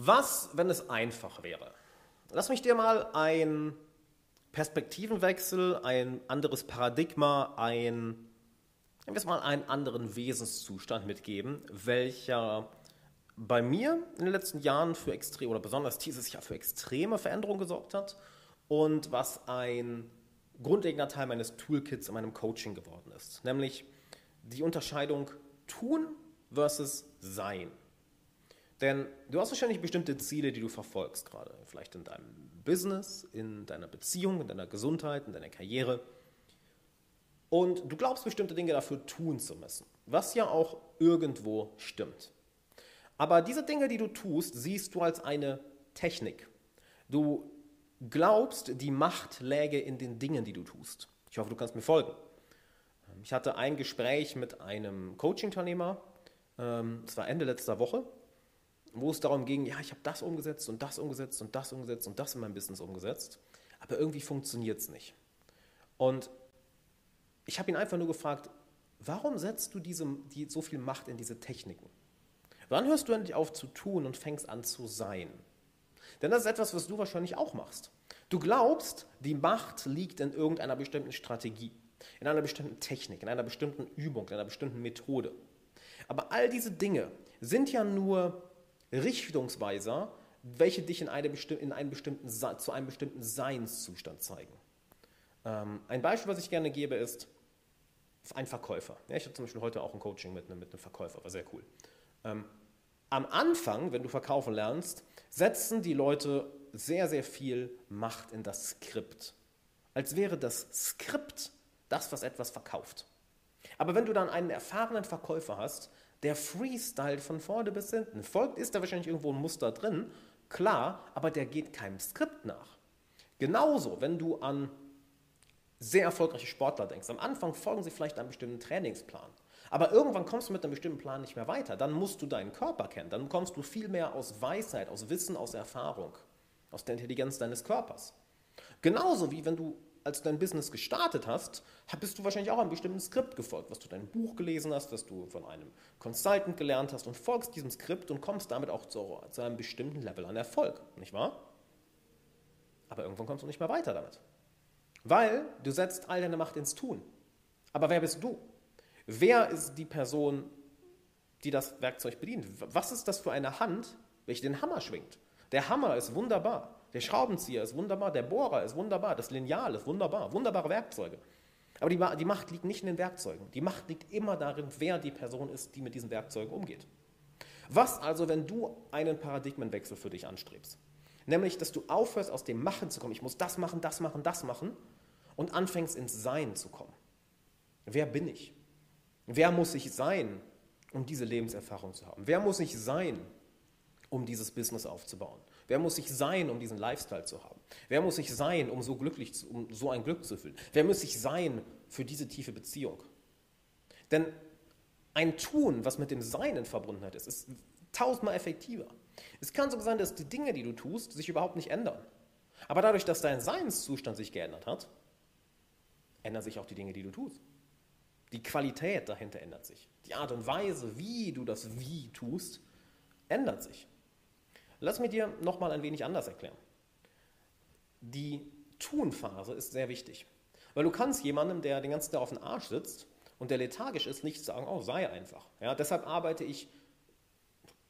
Was, wenn es einfach wäre? Lass mich dir mal ein Perspektivenwechsel, ein anderes Paradigma, ein, wir mal einen anderen Wesenszustand mitgeben, welcher bei mir in den letzten Jahren für extrem oder besonders dieses Jahr für extreme Veränderungen gesorgt hat und was ein grundlegender Teil meines Toolkits in meinem Coaching geworden ist, nämlich die Unterscheidung tun versus sein. Denn du hast wahrscheinlich bestimmte Ziele, die du verfolgst, gerade vielleicht in deinem Business, in deiner Beziehung, in deiner Gesundheit, in deiner Karriere. Und du glaubst bestimmte Dinge dafür tun zu müssen, was ja auch irgendwo stimmt. Aber diese Dinge, die du tust, siehst du als eine Technik. Du glaubst, die Macht läge in den Dingen, die du tust. Ich hoffe, du kannst mir folgen. Ich hatte ein Gespräch mit einem Coaching-Teilnehmer, ähm, es war Ende letzter Woche, wo es darum ging, ja, ich habe das umgesetzt und das umgesetzt und das umgesetzt und das in meinem Business umgesetzt, aber irgendwie funktioniert es nicht. Und ich habe ihn einfach nur gefragt, warum setzt du diese, die, so viel Macht in diese Techniken? Wann hörst du endlich auf zu tun und fängst an zu sein? Denn das ist etwas, was du wahrscheinlich auch machst. Du glaubst, die Macht liegt in irgendeiner bestimmten Strategie, in einer bestimmten Technik, in einer bestimmten Übung, in einer bestimmten Methode. Aber all diese Dinge sind ja nur Richtungsweiser, welche dich in, eine in einen bestimmten, zu einem bestimmten Seinszustand zeigen. Ähm, ein Beispiel, was ich gerne gebe, ist ein Verkäufer. Ja, ich hatte zum Beispiel heute auch ein Coaching mit einem, mit einem Verkäufer, war sehr cool. Ähm, am Anfang, wenn du verkaufen lernst, setzen die Leute sehr, sehr viel Macht in das Skript. Als wäre das Skript das, was etwas verkauft. Aber wenn du dann einen erfahrenen Verkäufer hast, der Freestyle von vorne bis hinten. Folgt ist da wahrscheinlich irgendwo ein Muster drin, klar, aber der geht keinem Skript nach. Genauso, wenn du an sehr erfolgreiche Sportler denkst. Am Anfang folgen sie vielleicht einem bestimmten Trainingsplan. Aber irgendwann kommst du mit einem bestimmten Plan nicht mehr weiter. Dann musst du deinen Körper kennen. Dann kommst du viel mehr aus Weisheit, aus Wissen, aus Erfahrung, aus der Intelligenz deines Körpers. Genauso wie wenn du als du dein Business gestartet hast, bist du wahrscheinlich auch einem bestimmten Skript gefolgt, was du dein Buch gelesen hast, was du von einem Consultant gelernt hast und folgst diesem Skript und kommst damit auch zu, zu einem bestimmten Level an Erfolg, nicht wahr? Aber irgendwann kommst du nicht mehr weiter damit. Weil du setzt all deine Macht ins Tun. Aber wer bist du? Wer ist die Person, die das Werkzeug bedient? Was ist das für eine Hand, welche den Hammer schwingt? Der Hammer ist wunderbar. Der Schraubenzieher ist wunderbar, der Bohrer ist wunderbar, das Lineal ist wunderbar, wunderbare Werkzeuge. Aber die, die Macht liegt nicht in den Werkzeugen. Die Macht liegt immer darin, wer die Person ist, die mit diesen Werkzeugen umgeht. Was also, wenn du einen Paradigmenwechsel für dich anstrebst? Nämlich, dass du aufhörst, aus dem Machen zu kommen. Ich muss das machen, das machen, das machen und anfängst ins Sein zu kommen. Wer bin ich? Wer muss ich sein, um diese Lebenserfahrung zu haben? Wer muss ich sein, um dieses Business aufzubauen? Wer muss ich sein, um diesen Lifestyle zu haben? Wer muss ich sein, um so glücklich, zu, um so ein Glück zu fühlen? Wer muss ich sein für diese tiefe Beziehung? Denn ein Tun, was mit dem Sein in Verbundenheit ist, ist tausendmal effektiver. Es kann sogar sein, dass die Dinge, die du tust, sich überhaupt nicht ändern. Aber dadurch, dass dein Seinszustand sich geändert hat, ändern sich auch die Dinge, die du tust. Die Qualität dahinter ändert sich. Die Art und Weise, wie du das Wie tust, ändert sich. Lass mich dir nochmal ein wenig anders erklären. Die Tun-Phase ist sehr wichtig. Weil du kannst jemandem, der den ganzen Tag auf dem Arsch sitzt und der lethargisch ist, nicht sagen, oh, sei einfach. Ja, deshalb arbeite ich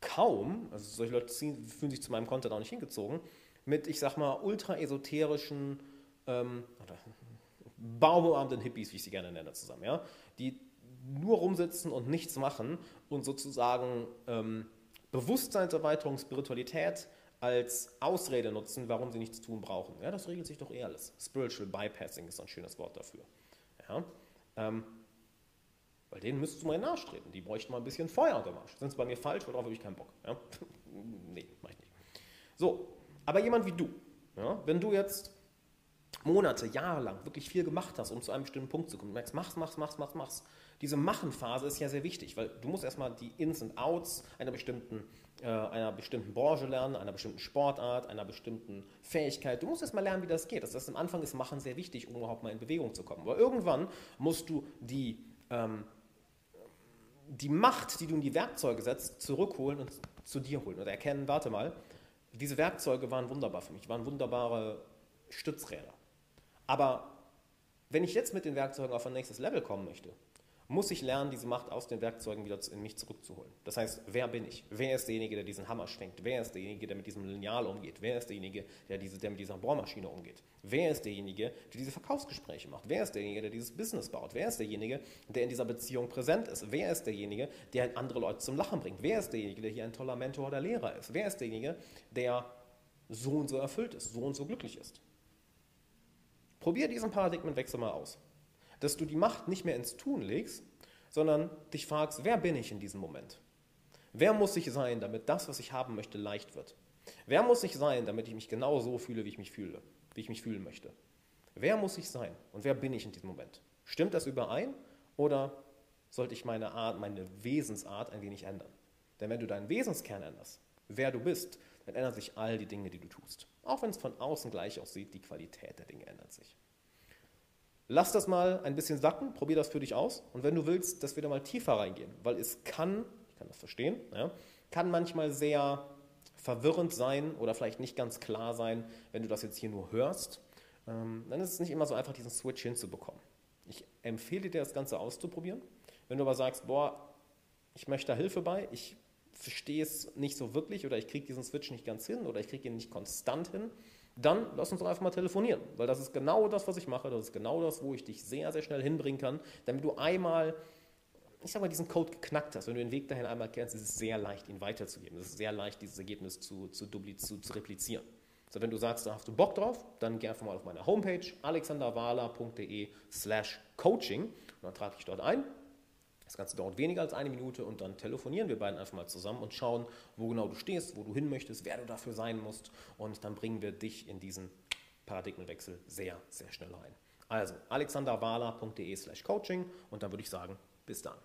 kaum, also solche Leute fühlen sich zu meinem Content auch nicht hingezogen, mit, ich sag mal, ultra-esoterischen ähm, baumarmenden Hippies, wie ich sie gerne nenne, zusammen, ja, die nur rumsitzen und nichts machen und sozusagen ähm, Bewusstseinserweiterung, Spiritualität als Ausrede nutzen, warum sie nichts tun brauchen. Ja, das regelt sich doch eh alles. Spiritual Bypassing ist ein schönes Wort dafür. Ja, ähm, weil denen müsstest du mal nachstreben. Die bräuchten mal ein bisschen Feuer unter Marsch. Sind es bei mir falsch, darauf habe ich keinen Bock. Ja? nee, mach ich nicht. So, aber jemand wie du, ja, wenn du jetzt Monate, Jahre lang wirklich viel gemacht hast, um zu einem bestimmten Punkt zu kommen, du merkst, machst, machst, machst, machst, machst, diese Machenphase ist ja sehr wichtig, weil du musst erstmal die Ins und Outs einer bestimmten, äh, einer bestimmten Branche lernen, einer bestimmten Sportart, einer bestimmten Fähigkeit. Du musst erstmal lernen, wie das geht. Das heißt, am Anfang ist Machen sehr wichtig, um überhaupt mal in Bewegung zu kommen. Aber irgendwann musst du die, ähm, die Macht, die du in die Werkzeuge setzt, zurückholen und zu dir holen. Oder erkennen, warte mal, Diese Werkzeuge waren wunderbar für mich, waren wunderbare Stützräder. Aber wenn ich jetzt mit den Werkzeugen auf ein nächstes Level kommen möchte, muss ich lernen, diese Macht aus den Werkzeugen wieder in mich zurückzuholen. Das heißt, wer bin ich? Wer ist derjenige, der diesen Hammer schwenkt? Wer ist derjenige, der mit diesem Lineal umgeht? Wer ist derjenige, der, diese, der mit dieser Bohrmaschine umgeht? Wer ist derjenige, der diese Verkaufsgespräche macht? Wer ist derjenige, der dieses Business baut? Wer ist derjenige, der in dieser Beziehung präsent ist? Wer ist derjenige, der andere Leute zum Lachen bringt? Wer ist derjenige, der hier ein toller Mentor oder Lehrer ist? Wer ist derjenige, der so und so erfüllt ist, so und so glücklich ist? Probier diesen Paradigmenwechsel mal aus. Dass du die Macht nicht mehr ins Tun legst, sondern dich fragst, wer bin ich in diesem Moment? Wer muss ich sein, damit das, was ich haben möchte, leicht wird? Wer muss ich sein, damit ich mich genau so fühle, wie ich mich fühle, wie ich mich fühlen möchte? Wer muss ich sein und wer bin ich in diesem Moment? Stimmt das überein oder sollte ich meine Art, meine Wesensart ein wenig ändern? Denn wenn du deinen Wesenskern änderst, wer du bist, dann ändern sich all die Dinge, die du tust. Auch wenn es von außen gleich aussieht, die Qualität der Dinge ändert sich. Lass das mal ein bisschen sacken, probier das für dich aus. Und wenn du willst, dass wir da mal tiefer reingehen, weil es kann, ich kann das verstehen, ja, kann manchmal sehr verwirrend sein oder vielleicht nicht ganz klar sein, wenn du das jetzt hier nur hörst. Ähm, dann ist es nicht immer so einfach, diesen Switch hinzubekommen. Ich empfehle dir, das Ganze auszuprobieren. Wenn du aber sagst, boah, ich möchte da Hilfe bei, ich verstehe es nicht so wirklich oder ich kriege diesen Switch nicht ganz hin oder ich kriege ihn nicht konstant hin, dann lass uns doch einfach mal telefonieren, weil das ist genau das, was ich mache, das ist genau das, wo ich dich sehr, sehr schnell hinbringen kann, damit du einmal, ich sag mal, diesen Code geknackt hast. Wenn du den Weg dahin einmal kennst, ist es sehr leicht, ihn weiterzugeben. Es ist sehr leicht, dieses Ergebnis zu, zu, zu, zu replizieren. So, wenn du sagst, da hast du Bock drauf, dann geh einfach mal auf meine Homepage alexanderwala.de slash coaching dann trage ich dort ein das Ganze dauert weniger als eine Minute und dann telefonieren wir beiden einfach mal zusammen und schauen, wo genau du stehst, wo du hin möchtest, wer du dafür sein musst und dann bringen wir dich in diesen Paradigmenwechsel sehr, sehr schnell rein. Also alexanderwala.de slash coaching und dann würde ich sagen, bis dann.